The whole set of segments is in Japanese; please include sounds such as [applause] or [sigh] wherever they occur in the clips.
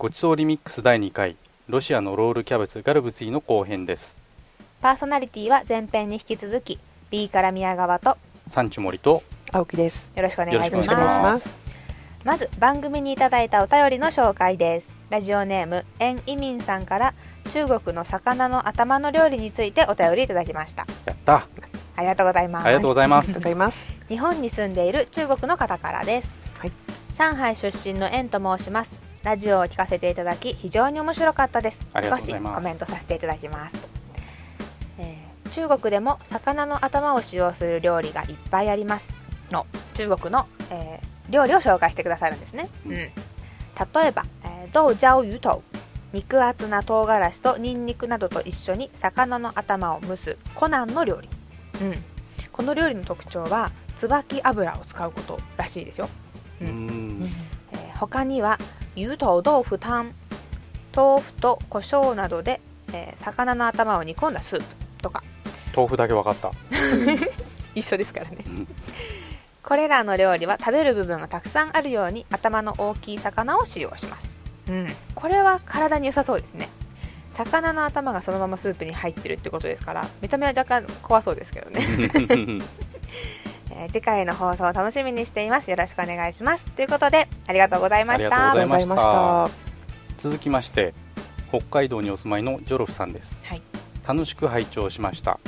ごちそうリミックス第2回ロシアのロールキャベツガルブツィの後編です。パーソナリティは前編に引き続き B から宮川とサンチュモリと青木です。よろしくお願いします。ます。まず番組にいただいたお便りの紹介です。ラジオネームエン・イミンさんから中国の魚の頭の料理についてお便りいただきました。やった。ありがとうございます。ありがとうございます。ありがとうございます。日本に住んでいる中国の方からです、はい。上海出身のエンと申しますラジオを聞かせていただき非常に面白かったです。少しコメントさせていただきます、えー中国でも魚の頭を使用する料理がいっぱいありますの。中国の、えー料理を紹介してくださるんですね、うん。例えば、えー、豆椒魚頭肉厚な唐辛子とニンニクなどと一緒に魚の頭を蒸すコナンの料理、うん、この料理の特徴は椿油を使うことらしいですよ、ううんん。えー他には油頭豆腐タン豆腐と胡椒などで、えー魚の頭を煮込んだスープとか。豆腐だけ分かった。[laughs] 一緒ですからね。うんこれらの料理は食べる部分がたくさんあるように頭の大きい魚を使用します、うん、これは体に良さそうですね。魚の頭がそのままスープに入ってるってことですから見た目は若干怖そうですけどね、[laughs] えー次回の放送を楽しみにしています。よろしくお願いします。ということでありがとうございましありた。がとうございました。あ続きまして北海道にお住まいのジョロフさんです。はい。楽しく拝聴しました。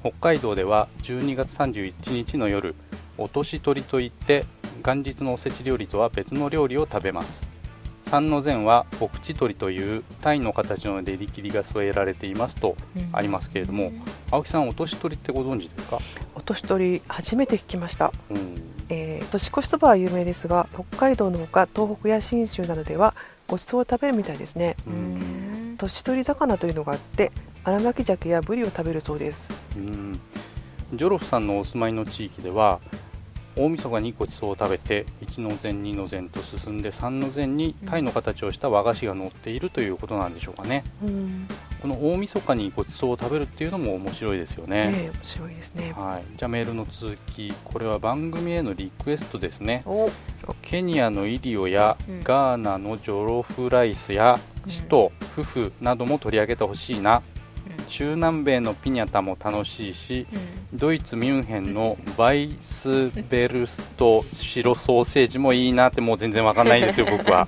北海道では12月31日の夜お年取りといって元日のおせち料理とは別の料理を食べます。三の膳はお口取りという鯛の形の練り切りが添えられていますとありますけれども、青木さんお年取りってご存知ですか、お年取り初めて聞きました。うん、えー、年越しそばは有名ですが、北海道のほか東北や信州などではごちそうを食べるみたいですね。ううんん年取り魚というのがあって、荒巻鮭やブリを食べるそうです。うんジョロフさんのお住まいの地域では大晦日にごちそうを食べて1の膳2の膳と進んで3の膳に鯛の形をした和菓子が乗っているということなんでしょうかねうん、この大晦日にごちそうを食べるっていうのも面白いですよね、ねえ面白いですね。はい、じゃあメールの続きこれは番組へのリクエストですね。お。ケニアのイリオやうん。ガーナのジョロフライスやうん。シト、フフなども取り上げてほしいな中南米のピニャタも楽しいしうん。ドイツ・ミュンヘンのバイスベルスト白ソーセージもいいなってもう全然わかんないですよ [laughs] 僕は。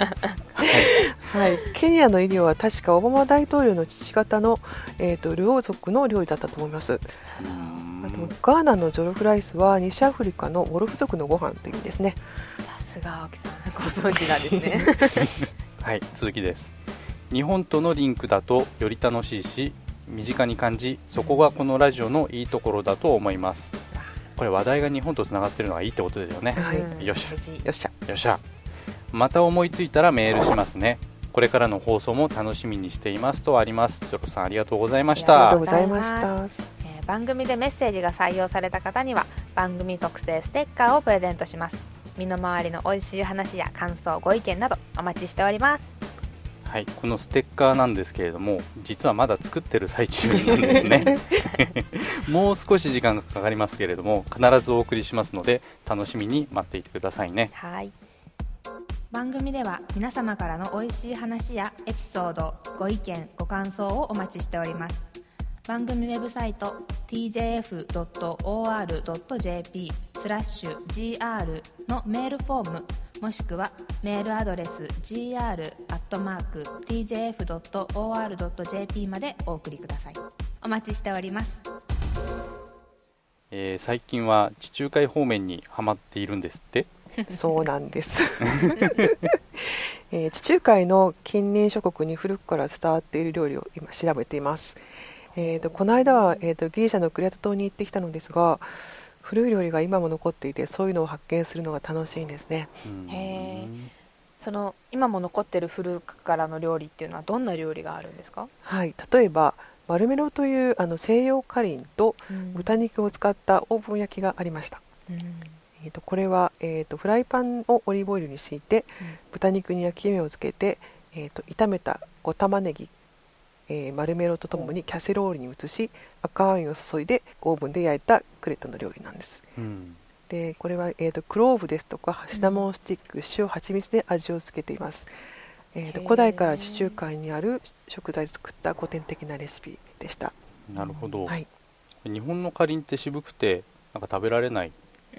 はい、ケニアの医療は確かオバマ大統領の父方の、えー、とルオー族の料理だったと思います。あとガーナのジョロフライスは西アフリカのウォルフ族のご飯という意味ですね。さすが青木さんご存知なんですね。[laughs] はい続きです。日本とのリンクだとより楽しいし身近に感じそこがこのラジオのいいところだと思います。これ話題が日本とつながってるのはいいってことですよね。はい。うんよっしゃ。よっしゃ。よっしゃ。また思いついたらメールしますね。これからの放送も楽しみにしていますとあります。ジョロさんありがとうございましありがとたうございました。えー番組でメッセージが採用された方には番組特製ステッカーをプレゼントします。身の回りの美味しい話や感想ご意見などお待ちしておりますはい、このステッカーなんですけれども実はまだ作ってる最中なんですね。[laughs] もう少し時間がかかりますけれども必ずお送りしますので楽しみに待っていてくださいね。はい。番組では皆様からの美味しい話やエピソードご意見ご感想をお待ちしております。番組ウェブサイト tjf.or.jp スラッシュ gr のメールフォームもしくはメールアドレス gr.tjf.or.jp までお送りください。お待ちしております。えー最近は地中海方面にはまっているんですって？[laughs] そうなんです、[laughs] えー地中海の近隣諸国に古くから伝わっている料理を今調べています、えー、とこの間は、えー、とギリシャのクレタ島に行ってきたのですが古い料理が今も残っていてそういうのを発見するのが楽しいんですね。うん。へー。その今も残ってる古くからの料理っていうのはどんな料理があるんですか、はい。例えばマルメロというあの西洋カリンと豚肉を使ったオーブン焼きがありました、うん。えー、とこれは、えー、とフライパンをオリーブオイルに敷いて豚肉に焼き目をつけて、えー、と炒めた小玉ねぎ、えー、マルメロとともにキャセロールに移し赤ワインを注いでオーブンで焼いたクレットの料理なんです。うん。でこれは、えー、とクローブですとかシナモンスティック塩蜂蜜で味をつけています、えー、と古代から地中海にある食材で作った古典的なレシピでした。なるほど、はい、日本のかりんって渋くてなんか食べられない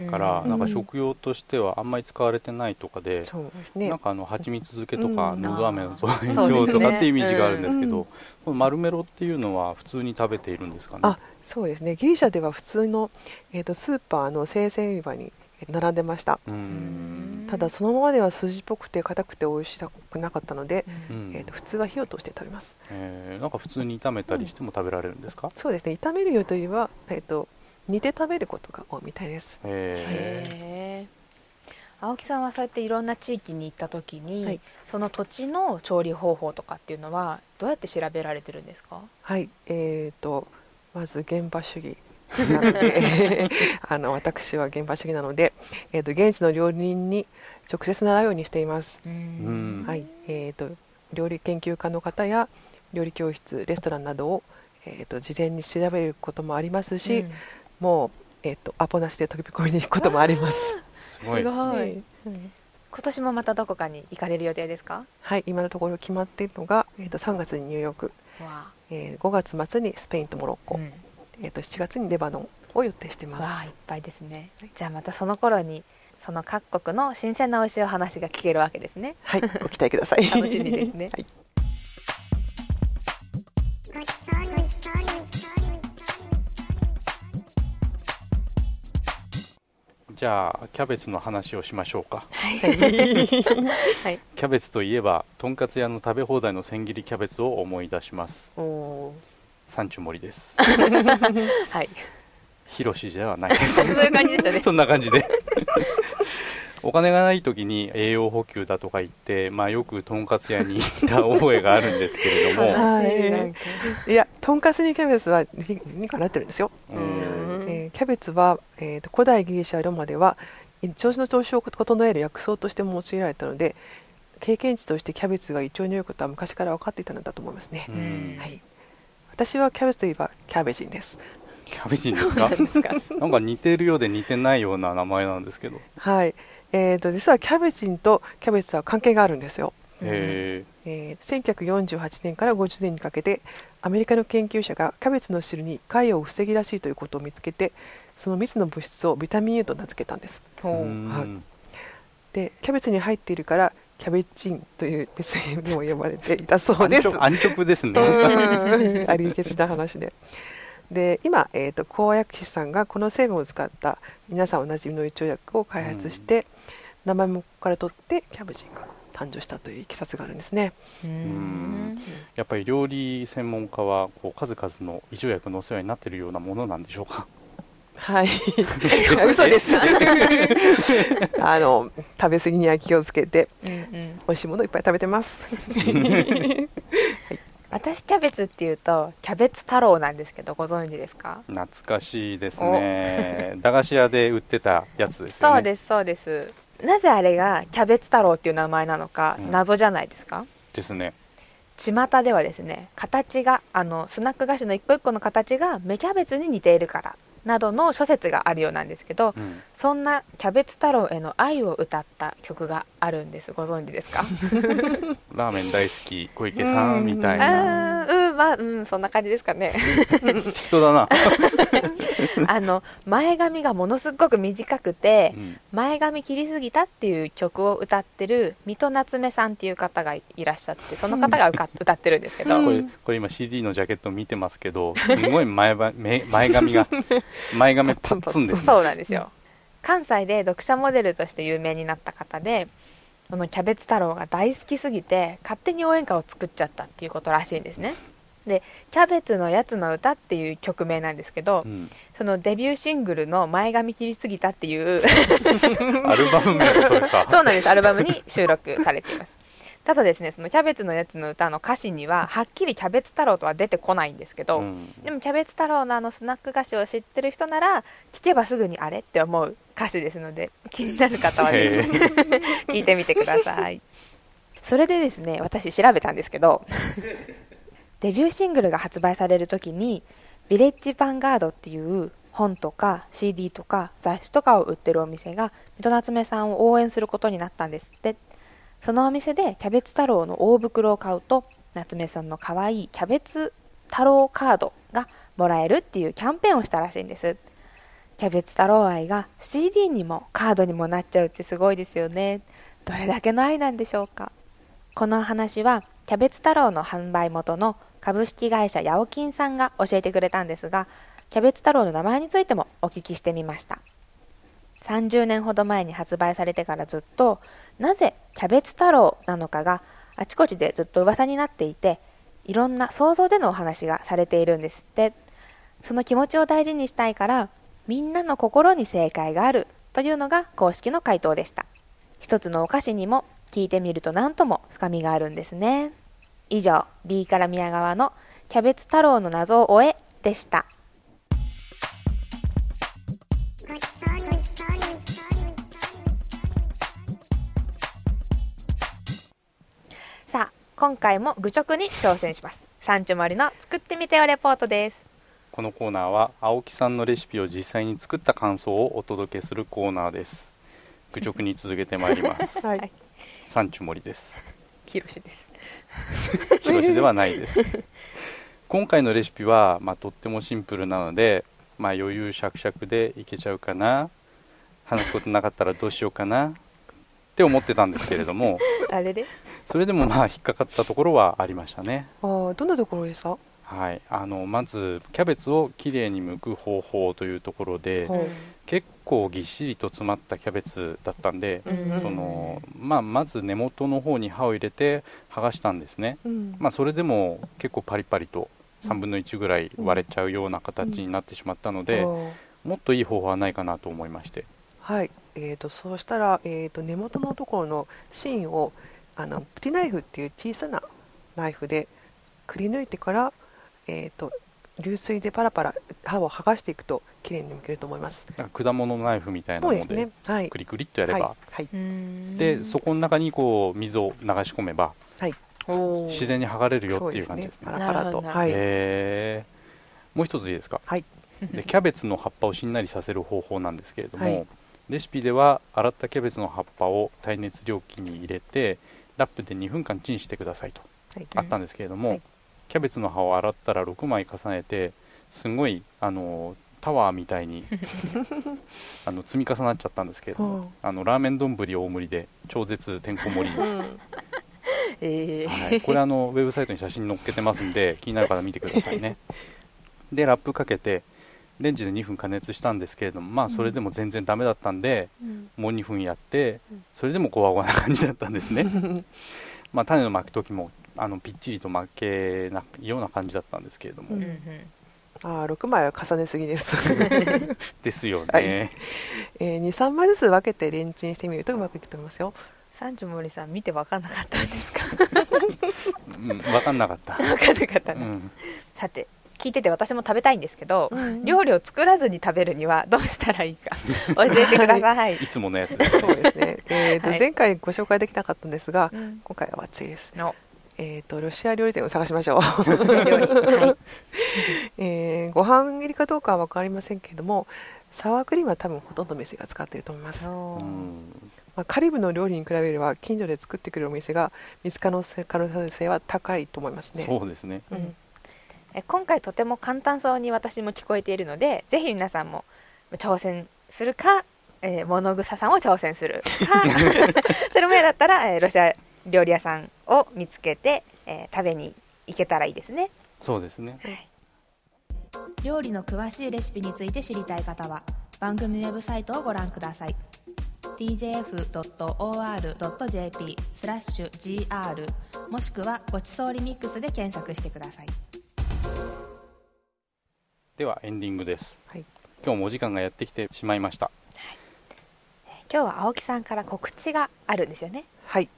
から、うんなんか食用としてはあんまり使われてないとかで、そうですねなん。かあの蜂蜜漬けとか、うんのど飴の造影そうですね用とかっていうイメージがあるんですけど、うんこのマルメロっていうのは普通に食べているんですかね？あそうですね。ギリシャでは普通の、えー、とスーパーの生鮮売り場にえー並んでました。ただそのままでは筋っぽくて硬くて美味しくなかったので、うんえー、と普通は火を通して食べます。えーなんか普通に炒めたりしても食べられるんですか、そうですね。炒めるよというよりは、えー、と煮て食べることが多いみたいです。えへえ青木さんはそうやっていろんな地域に行った時に、はい。その土地の調理方法とかっていうのはどうやって調べられてるんですか？はい、えー、とまず現場主義なので [laughs] [laughs] あの私は現場主義なので、えー、と現地の料理人に直接習うようにしています、はい。えー、と料理研究家の方や料理教室レストランなどを、えー、と事前に調べることもありますし、うんもう、えー、とアポなしで飛び込みに行くこともあります、すごいですね。はいはい。うん。今年もまたどこかに行かれる予定ですか？はい、今のところ決まっているのが、えー、と3月にニューヨーク、わえー5月末にスペインとモロッあ、コ、うん。えー、と7月にレバノンを予定しています。いっぱいですね。じゃあまたその頃にその各国の新鮮な美味しいお話が聞けるわけですね。はい、ご期待ください。楽しみですね。[laughs] はい、じゃあキャベツの話をしましょうか。はい。はい。キャベツといえばとんかつ屋の食べ放題の千切りキャベツを思い出します。おお三中盛りです。ー [laughs] はい。ヒロシではないです。[laughs] そういう感じでしたね。そんな感じで。[laughs] お金がない時に栄養補給だとか言って、まあ、よくとんかつ屋に行った覚えがあるんですけれども、はいや、とんかつにキャベツは理にかなってるんですよ。うんうんえーキャベツは、えーと古代ギリシャロマでは調子の調子を整える薬草としても用いられたので経験値としてキャベツが胃腸に良いことは昔から分かっていたのだと思いますね。う、ん。はい、私はキャベツといえばキャベジンです。キャベジンですか？[laughs] [laughs] なんか。似てるようで似てないような名前なんですけど。はい、えー、と実はキャベジンとキャベツは関係があるんですよ、へえー1948年から50年にかけてアメリカの研究者がキャベツの汁に潰瘍を防ぎらしいということを見つけてその蜜の物質をビタミン U と名付けたんです。えほううんでキャベツに入っているからキャベチンという別名でも呼ばれていたそうです。[laughs] 安直ですね。うん。ありがちな話で。で今、えー、と高薬師さんがこの成分を使った皆さんおなじみの胃腸薬を開発して、名前もここから取ってキャベジンが誕生したといういきさつがあるんですね。うん。やっぱり料理専門家はこう数々の胃腸薬のお世話になっているようなものなんでしょうか？はい。[laughs] 嘘です。[laughs] あの食べ過ぎには気をつけてうんうん。美味しいものいっぱい食べてます。[laughs] 私キャベツっていうとキャベツ太郎なんですけどご存知ですか？懐かしいですね。駄菓子屋で売ってたやつですよね。そうですそうですなぜあれがキャベツ太郎っていう名前なのかうん。謎じゃないですか、ですね。巷ではですね形があのスナック菓子の一個一個の形が芽キャベツに似ているからなどの諸説があるようなんですけどうん。そんなキャベツ太郎への愛を歌った曲があるんです。ご存知ですか？[laughs] ラーメン大好き小池さんみたいあなまあうんそんな感じですかね。適当だな、[laughs] あの前髪がものすごく短くてうん。前髪切りすぎたっていう曲を歌ってる水戸夏目さんっていう方がいらっしゃってその方が歌歌ってるんですけど、うんこれこれ今 CD のジャケット見てますけどすごい前ば目前髪が [laughs] 前髪パッツンですね。そうなんですよ。関西で読者モデルとして有名になった方でこのキャベツ太郎が大好きすぎて勝手に応援歌を作っちゃったっていうことらしいんですねで「キャベツのやつの歌」っていう曲名なんですけど、うん。そのデビューシングルの「前髪切りすぎた」っていう [laughs] アルバム名がそれか。[laughs] そうなんです。アルバムに収録されています。ただですねそのキャベツのやつの歌の歌詞にははっきりキャベツ太郎とは出てこないんですけど、うん。でもキャベツ太郎のあのスナック菓子を知ってる人なら聞けばすぐにあれって思う歌詞ですので気になる方はへぜひ [laughs] 聞いてみてください。それでですね私調べたんですけどデビューシングルが発売される時にヴィレッジヴァンガードっていう本とか CD とか雑誌とかを売ってるお店が水戸夏目さんを応援することになったんです。ってそのお店でキャベツ太郎の大袋を買うと夏目さんの可愛いキャベツ太郎カードがもらえるっていうキャンペーンをしたらしいんです。キャベツ太郎愛が CD にもカードにもなっちゃうってすごいですよね。どれだけの愛なんでしょうか。この話はキャベツ太郎の販売元の株式会社ヤオキンさんが教えてくれたんですがキャベツ太郎の名前についてもお聞きしてみました。30年ほど前に発売されてからずっとなぜキャベツ太郎なのかがあちこちでずっと噂になっていていろんな想像でのお話がされているんですって。その気持ちを大事にしたいからみんなの心に正解があるというのが公式の回答でした。一つのお菓子にも聞いてみると何とも深みがあるんですね。以上 B から宮川のキャベツ太郎の謎を終えでした。さあ今回も愚直に挑戦します。サンチュモリの作ってみてよレポートです。このコーナーは青木さんのレシピを実際に作った感想をお届けするコーナーです。愚直に続けてまいります。[laughs] はい。サンチュモリです。ヒロシですヒロシではないです。今回のレシピは、まあ、とってもシンプルなので、まあ、余裕しゃくしゃくでいけちゃうかな。話すことなかったらどうしようかな。って思ってたんですけれども。[laughs] あれで？それでもまあ引っかかったところはありましたね。あーどんなところですか、はい。あのまずキャベツをきれいに剥く方法というところでほう結構ぎっしりと詰まったキャベツだったんでうん。うん。そのまあ、まず根元の方に刃を入れて剥がしたんですね、うん。まあ、それでも結構パリパリと3分の1ぐらい割れちゃうような形になってしまったので、もっといい方法はないかなと思いまして。はい、えー、とそうしたら、えー、と根元のところの芯をあのプティナイフっていう小さなナイフでくり抜いてから、えー、と流水でパラパラ刃を剥がしていくときれいに剥けると思います。なんか果物ナイフみたいなのでそうですね。はい。クリクリっとやれば、はい。はい。でそこの中にこう水を流し込めばおー自然に剥がれるよっていう感じですねパラパラと。はい。へーもう一ついいですか、はいでキャベツの葉っぱをしんなりさせる方法なんですけれども、はいレシピでは洗ったキャベツの葉っぱを耐熱容器に入れてラップで2分間チンしてくださいとはい。あったんですけれども、はいキャベツの葉を洗ったら6枚重ねてすごいあのタワーみたいに [laughs] あの積み重なっちゃったんですけれども、う。んあのラーメン丼大盛りで超絶てんこ盛り、うん。え。ーはい、これあのウェブサイトに写真載っけてますんで気になる方見てくださいね。でラップかけてレンジで2分加熱したんですけれどもまあそれでも全然ダメだったんで、うん。もう2分やってうん。それでもゴワゴワな感じだったんですね。[laughs] まあ種の巻く時もあのぴっちりと巻けないような感じだったんですけれども、うんうん。うんああ、六枚は重ねすぎです。[laughs] ですよね、はい。えー、2、3枚ずつ分けてレンチンしてみるとうまくいくと思いますよ。三女森さん見て分かんなかったんですか？うん、分かんなかった、[laughs] 分かんなかったね、うん、さて聞いてて私も食べたいんですけど、うん。料理を作らずに食べるにはどうしたらいいか。[laughs] 教えてください、いつものやつです。そうですね。えーと、はい。前回ご紹介できなかったんですが、うん。今回はバッチリです。のえーと、ロシア料理店を探しましょう。[laughs] ロシア料理。はい。[laughs] えーご飯入りかどうかは分かりませんけれどもサワークリームは多分ほとんどの店が使っていると思います、うんまあ、カリブの料理に比べれば近所で作ってくれるお店が見つかる可能性は高いと思いますね。そうですね。うん。え今回とても簡単そうに私も聞こえているのでぜひ皆さんも挑戦するか、えー物草さんを挑戦するか。[laughs] それも嫌だったら、えーロシア料理屋さんを見つけて、えー食べに行けたらいいですね。そうですね。料理の詳しいレシピについて知りたい方は番組ウェブサイトをご覧ください。tjf.or.jp スラッシュ gr もしくはごちそうリミックスで検索してください。ではエンディングです、はい。今日もお時間がやってきてしまいました。今日は青木さんから告知があるんですよね。はい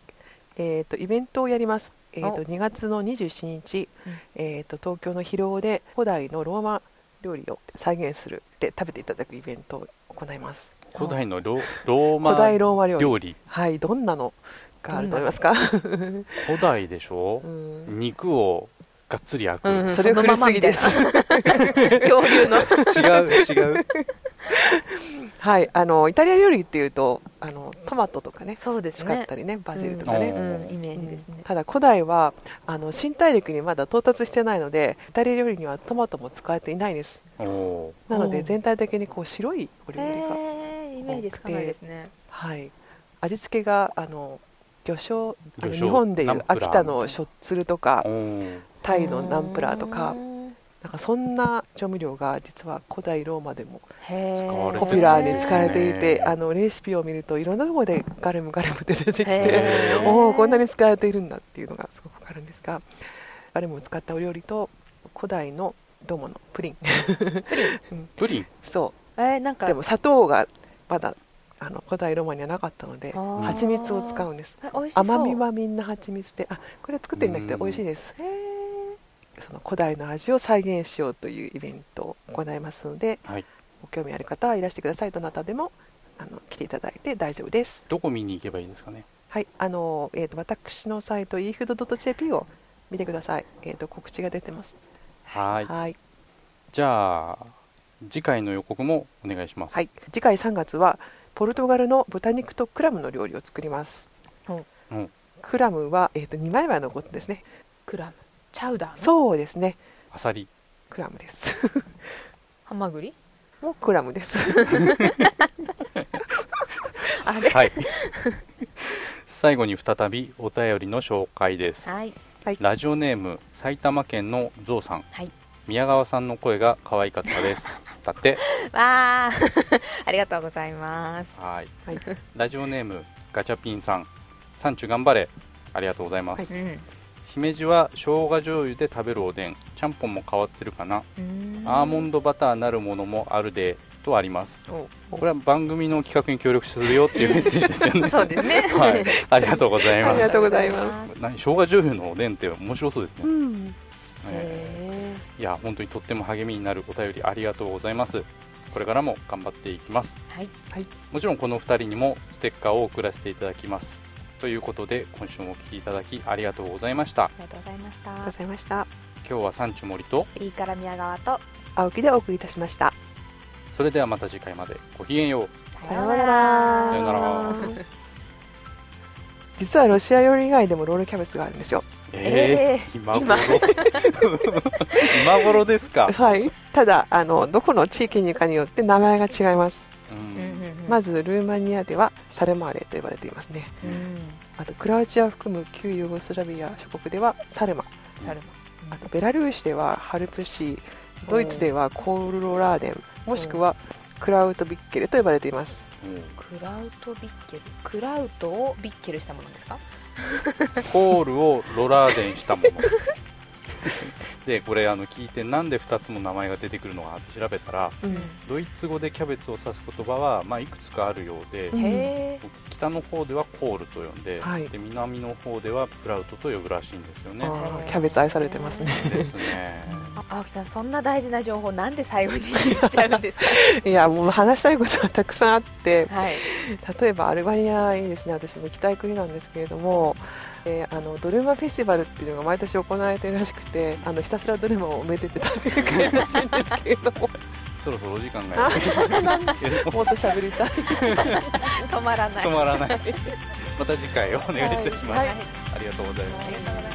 えーとイベントをやります、えー、とお2月の27日、うん。えー、と東京の広尾で古代のローマ料理を再現するで食べていただくイベントを行います。古代のロローマ古代ローマ料理。料理はいどんなのがあると思いますか、[laughs] 古代でしょ？う、ん。肉をがっつり焼く、うん。それ古すぎです。[laughs] [laughs] 恐竜の。違う違うはい、あのイタリア料理っていうとあのトマトとかねそうですね。使ったりねバジルとかね、うんうん、イメージですね。うん、ただ古代はあの新大陸にまだ到達してないのでイタリア料理にはトマトも使われていないです。なのでうん全体的にこう白いおへ料理が、えイメージつかないですね。はい、味付けがあの魚醤あの日本でいう秋田のしょっつるとかタイのナンプラーとか。うんなんかそんな調味料が実は古代ローマでもポピュラーに使われていて、あのレシピを見るといろんなところでガルムガルムって出てきておおこんなに使われているんだっていうのがすごくわかるんですがガルムを使ったお料理と古代のローマのプリン。プリン。[laughs] そえー、なんかうでも砂糖がまだあの古代ローマにはなかったので蜂蜜を使うんです。甘みはみんな蜂蜜であこれ作ってるんだけどうん美味しいです。へーその古代の味を再現しようというイベントを行いますのではい。ご興味ある方はいらしてください。どなたでもあの来ていただいて大丈夫です。どこ見に行けばいいですかね？はい、あの、えっ、と、私のサイト efood.jp を見てください。えっ、と、告知が出てます。はい。はい、じゃあ次回の予告もお願いします。はい、次回3月はポルトガルの豚肉とクラムの料理を作ります。うん。うんクラムは、えっ、と、2枚前のことですね。クラムチャウダーのそうですね。あさりクラムです。[laughs] ハマグリ？もうクラムです。[laughs] あれ？はい。最後に再びお便りの紹介です。はい。ラジオネーム埼玉県のゾウさん、はい。宮川さんの声が可愛かったです。[laughs] だって。わあありがとうございます。はい。はい、ラジオネームガチャピンさん。サンチュ頑張れ。ありがとうございます、はいうん姫路は生姜醤油で食べるおでん。ちゃんぽんも変わってるかな、アーモンドバターなるものもあるでとあります。お。これは番組の企画に協力するよっていうメッセージですよね。[laughs] そうですね。はい、ありがとうございます。ありがとうございます。何生姜醤油のおでんって面白そうですね、うん。え。ーいや本当にとっても励みになるお便りありがとうございます。これからも頑張っていきます。はい。もちろんこの2人にもステッカーを送らせていただきますということで今週もお聞きいただきありがとうございましたありがとうございましたありがとうございました。今日は産地森といいから宮川と青木でお送りいたしました。それではまた次回までごきげんようさようなら。さようなら [laughs] 実はロシア料理以外でもロールキャベツがあるんですよ。えー、今頃 [laughs] 今頃ですか、はい。ただあのどこの地域にかによって名前が違います。うんまずルーマニアではサルマーレと呼ばれていますね。うん。あとクラウチアを含む旧ユーゴスラビア諸国ではサルマ。サルあとベラルーシではハルプシー、ドイツではコールロラーデン、もしくはクラウトビッケルと呼ばれています。クラウトビッケル？クラウトをビッケルしたものですか？[laughs] コールをロラーデンしたもの [laughs] でこれあの聞いてなんで2つも名前が出てくるのか調べたらうん。ドイツ語でキャベツを指す言葉は、まあ、いくつかあるようで、北の方ではコールと呼んで,、はい。で南の方ではクラウトと呼ぶらしいんですよね。キャベツ愛されてますね。ですね。青木さんそんな大事な情報なんで最後に言っちゃうんですか？[laughs] いやもう話したいことはたくさんあって、はい。例えばアルバニアいいですね。私も行きたい国なんですけれども、えーあのドルマフェスティバルっていうのが毎年行われているらしくてあのひたすらドルマをめでて食べる国らしいんですけれども。そろそろお時間がもっと喋りたい。止まらない。止まらない。また次回お願いいたします、はい。ありがとうございます。ありがとうございます